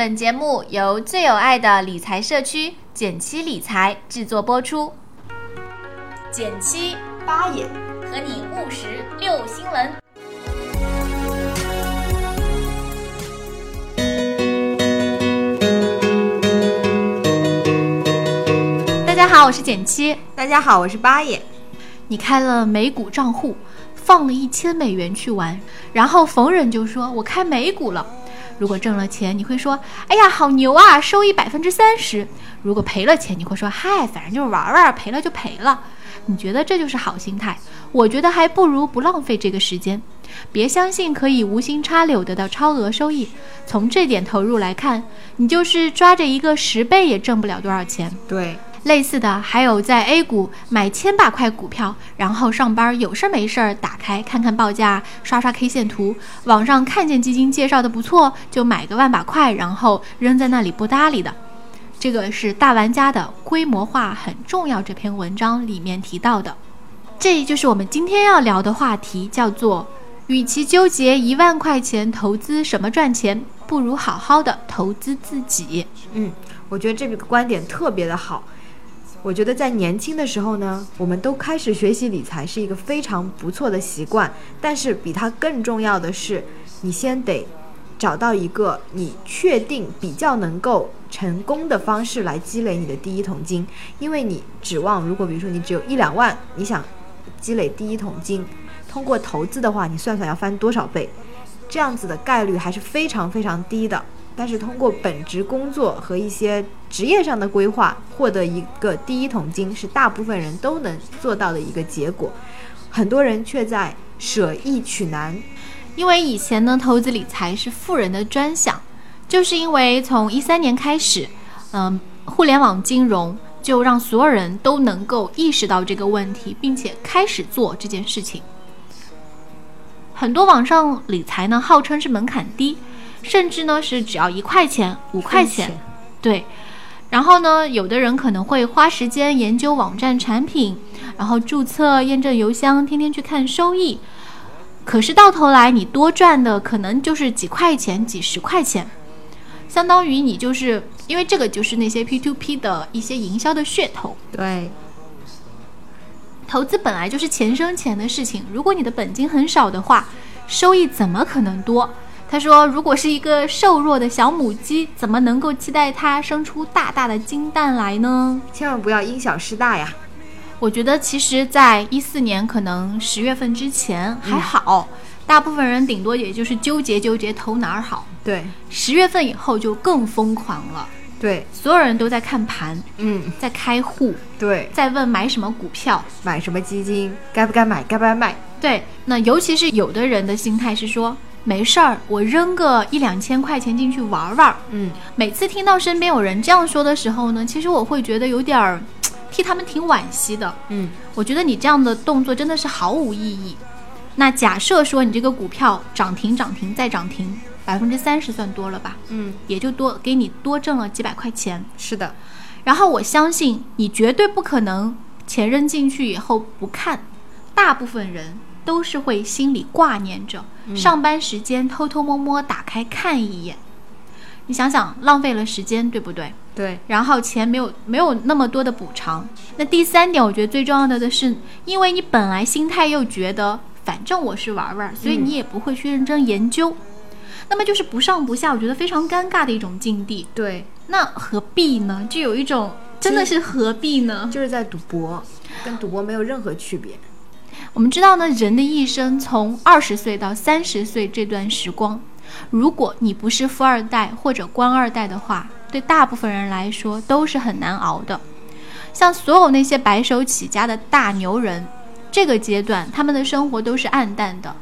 本节目由最有爱的理财社区简七理财制作播出。减七八也和你务实六新闻。大家好，我是减七。大家好，我是八也。你开了美股账户，放了一千美元去玩，然后逢人就说：“我开美股了。”如果挣了钱，你会说：“哎呀，好牛啊，收益百分之三十。”如果赔了钱，你会说：“嗨，反正就是玩玩，赔了就赔了。”你觉得这就是好心态？我觉得还不如不浪费这个时间。别相信可以无心插柳得到超额收益。从这点投入来看，你就是抓着一个十倍也挣不了多少钱。对。类似的还有在 A 股买千把块股票，然后上班有事没事儿打开看看报价，刷刷 K 线图，网上看见基金介绍的不错，就买个万把块，然后扔在那里不搭理的。这个是大玩家的规模化很重要这篇文章里面提到的。这就是我们今天要聊的话题，叫做与其纠结一万块钱投资什么赚钱，不如好好的投资自己。嗯，我觉得这个观点特别的好。我觉得在年轻的时候呢，我们都开始学习理财是一个非常不错的习惯。但是比它更重要的是，你先得找到一个你确定比较能够成功的方式来积累你的第一桶金。因为你指望如果比如说你只有一两万，你想积累第一桶金，通过投资的话，你算算要翻多少倍，这样子的概率还是非常非常低的。但是通过本职工作和一些职业上的规划，获得一个第一桶金，是大部分人都能做到的一个结果。很多人却在舍易取难，因为以前呢，投资理财是富人的专享，就是因为从一三年开始，嗯，互联网金融就让所有人都能够意识到这个问题，并且开始做这件事情。很多网上理财呢，号称是门槛低。甚至呢是只要一块钱、五块钱，对。然后呢，有的人可能会花时间研究网站产品，然后注册验证邮箱，天天去看收益。可是到头来，你多赚的可能就是几块钱、几十块钱，相当于你就是因为这个就是那些 P to P 的一些营销的噱头。对。投资本来就是钱生钱的事情，如果你的本金很少的话，收益怎么可能多？他说：“如果是一个瘦弱的小母鸡，怎么能够期待它生出大大的金蛋来呢？千万不要因小失大呀！我觉得，其实，在一四年可能十月份之前还好，大部分人顶多也就是纠结纠结投哪儿好。对，十月份以后就更疯狂了。对，所有人都在看盘，嗯，在开户，对，在问买什么股票，买什么基金，该不该买，该不该卖？对，那尤其是有的人的心态是说。”没事儿，我扔个一两千块钱进去玩玩。嗯，每次听到身边有人这样说的时候呢，其实我会觉得有点儿 替他们挺惋惜的。嗯，我觉得你这样的动作真的是毫无意义。那假设说你这个股票涨停涨停再涨停，百分之三十算多了吧？嗯，也就多给你多挣了几百块钱。是的，然后我相信你绝对不可能钱扔进去以后不看，大部分人。都是会心里挂念着，上班时间偷偷摸摸打开看一眼，你想想浪费了时间，对不对？对。然后钱没有没有那么多的补偿。那第三点，我觉得最重要的的是，因为你本来心态又觉得反正我是玩玩，所以你也不会去认真研究，那么就是不上不下，我觉得非常尴尬的一种境地。对。那何必呢？就有一种真的是何必呢？就是在赌博，跟赌博没有任何区别。我们知道呢，人的一生从二十岁到三十岁这段时光，如果你不是富二代或者官二代的话，对大部分人来说都是很难熬的。像所有那些白手起家的大牛人，这个阶段他们的生活都是暗淡的，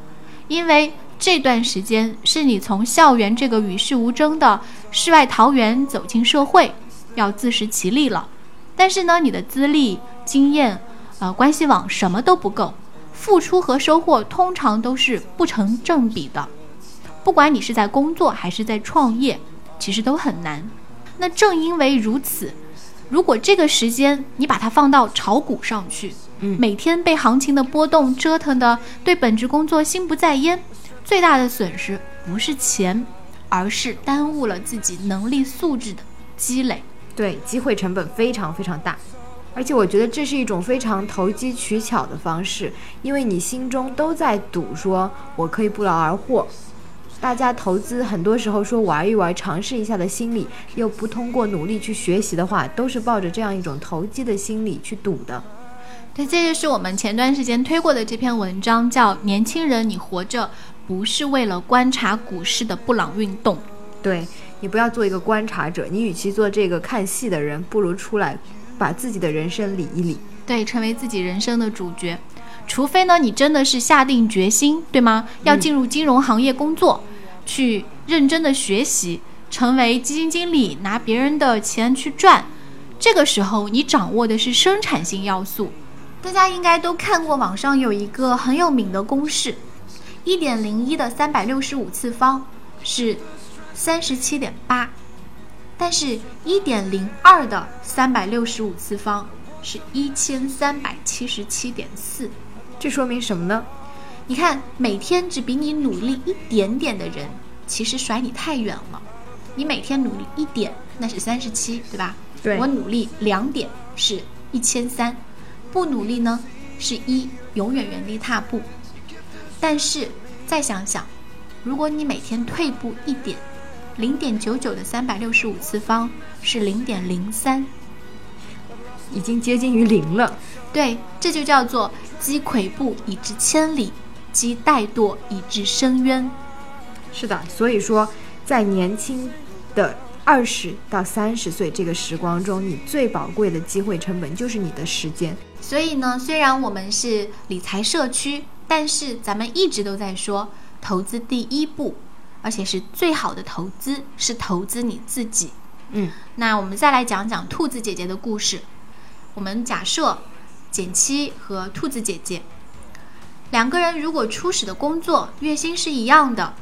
因为这段时间是你从校园这个与世无争的世外桃源走进社会，要自食其力了。但是呢，你的资历、经验、呃关系网什么都不够。付出和收获通常都是不成正比的，不管你是在工作还是在创业，其实都很难。那正因为如此，如果这个时间你把它放到炒股上去，嗯，每天被行情的波动折腾的对本职工作心不在焉，最大的损失不是钱，而是耽误了自己能力素质的积累。对，机会成本非常非常大，而且我觉得这是一种非常投机取巧的方式，因为你心中都在赌，说我可以不劳而获。大家投资很多时候说玩一玩、尝试一下的心理，又不通过努力去学习的话，都是抱着这样一种投机的心理去赌的。对，这就是我们前段时间推过的这篇文章，叫《年轻人，你活着不是为了观察股市的布朗运动》。对你不要做一个观察者，你与其做这个看戏的人，不如出来把自己的人生理一理。对，成为自己人生的主角。除非呢，你真的是下定决心，对吗？要进入金融行业工作，去认真的学习，成为基金经理，拿别人的钱去赚。这个时候，你掌握的是生产性要素。大家应该都看过，网上有一个很有名的公式：一点零一的三百六十五次方是三十七点八，但是一点零二的三百六十五次方是一千三百七十七点四。这说明什么呢？你看，每天只比你努力一点点的人，其实甩你太远了。你每天努力一点，那是三十七，对吧？对我努力两点是一千三，不努力呢是一，永远原地踏步。但是再想想，如果你每天退步一点，零点九九的三百六十五次方是零点零三，已经接近于零了。对，这就叫做积跬步以至千里，积怠惰以至深渊。是的，所以说，在年轻的二十到三十岁这个时光中，你最宝贵的机会成本就是你的时间。所以呢，虽然我们是理财社区，但是咱们一直都在说，投资第一步，而且是最好的投资是投资你自己。嗯，那我们再来讲讲兔子姐姐的故事。我们假设简七和兔子姐姐两个人如果初始的工作月薪是一样的，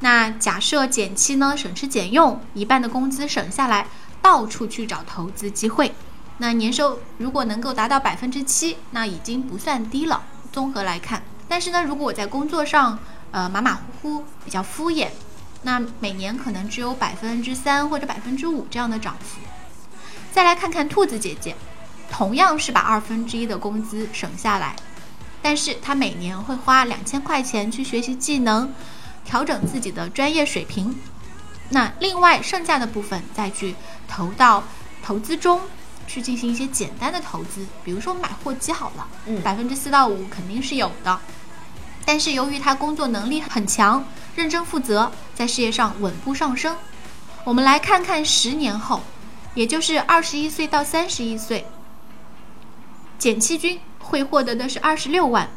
那假设简七呢省吃俭用，一半的工资省下来，到处去找投资机会。那年收如果能够达到百分之七，那已经不算低了。综合来看，但是呢，如果我在工作上呃马马虎虎，比较敷衍，那每年可能只有百分之三或者百分之五这样的涨幅。再来看看兔子姐姐，同样是把二分之一的工资省下来，但是她每年会花两千块钱去学习技能，调整自己的专业水平。那另外剩下的部分再去投到投资中，去进行一些简单的投资，比如说买货机好了，嗯百分之四到五肯定是有的。但是由于他工作能力很强，认真负责，在事业上稳步上升。我们来看看十年后，也就是二十一岁到三十一岁，简七军会获得的是二十六万，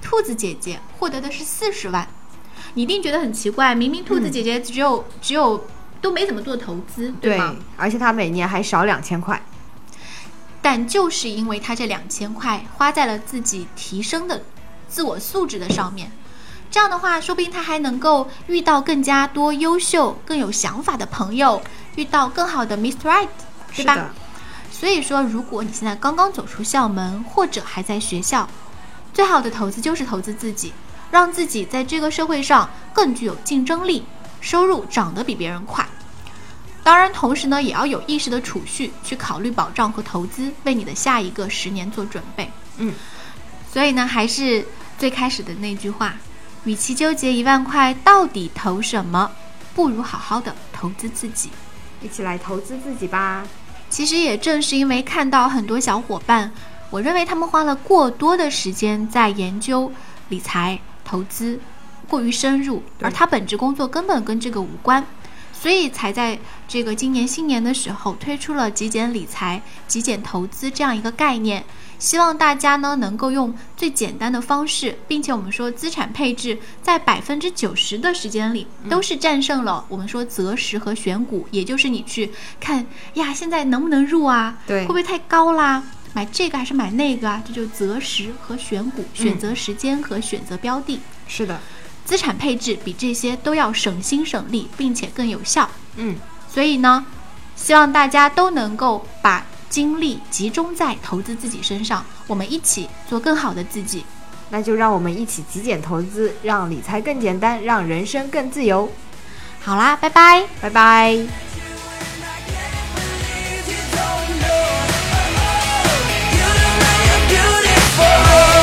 兔子姐姐获得的是四十万。你一定觉得很奇怪，明明兔子姐姐只有、只有都没怎么做投资，对吗？而且她每年还少两千块。但就是因为他这两千块花在了自己提升的自我素质的上面，这样的话，说不定他还能够遇到更加多优秀、更有想法的朋友，遇到更好的 Mr. Right，对吧？所以说，如果你现在刚刚走出校门，或者还在学校，最好的投资就是投资自己，让自己在这个社会上更具有竞争力，收入涨得比别人快。当然，同时呢，也要有意识的储蓄，去考虑保障和投资，为你的下一个十年做准备。嗯，所以呢，还是最开始的那句话，与其纠结一万块到底投什么，不如好好的投资自己。一起来投资自己吧。其实也正是因为看到很多小伙伴，我认为他们花了过多的时间在研究理财投资，过于深入，而他本职工作根本跟这个无关，所以才在这个今年新年的时候推出了极简理财、极简投资这样一个概念。希望大家呢能够用最简单的方式，并且我们说资产配置在百分之九十的时间里都是战胜了我们说择时和选股，也就是你去看呀，现在能不能入啊？对会不会太高啦？买这个还是买那个啊？这就择时和选股，选择时间和选择标的。是的，资产配置比这些都要省心省力，并且更有效。嗯，所以呢，希望大家都能够把精力集中在投资自己身上，我们一起做更好的自己。那就让我们一起极简投资，让理财更简单，让人生更自由。好啦，拜拜，拜拜。Oh